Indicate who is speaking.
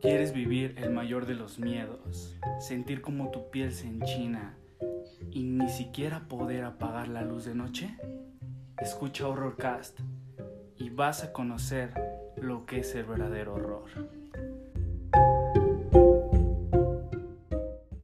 Speaker 1: ¿Quieres vivir el mayor de los miedos? ¿Sentir como tu piel se enchina y ni siquiera poder apagar la luz de noche? Escucha Horrorcast y vas a conocer lo que es el verdadero horror.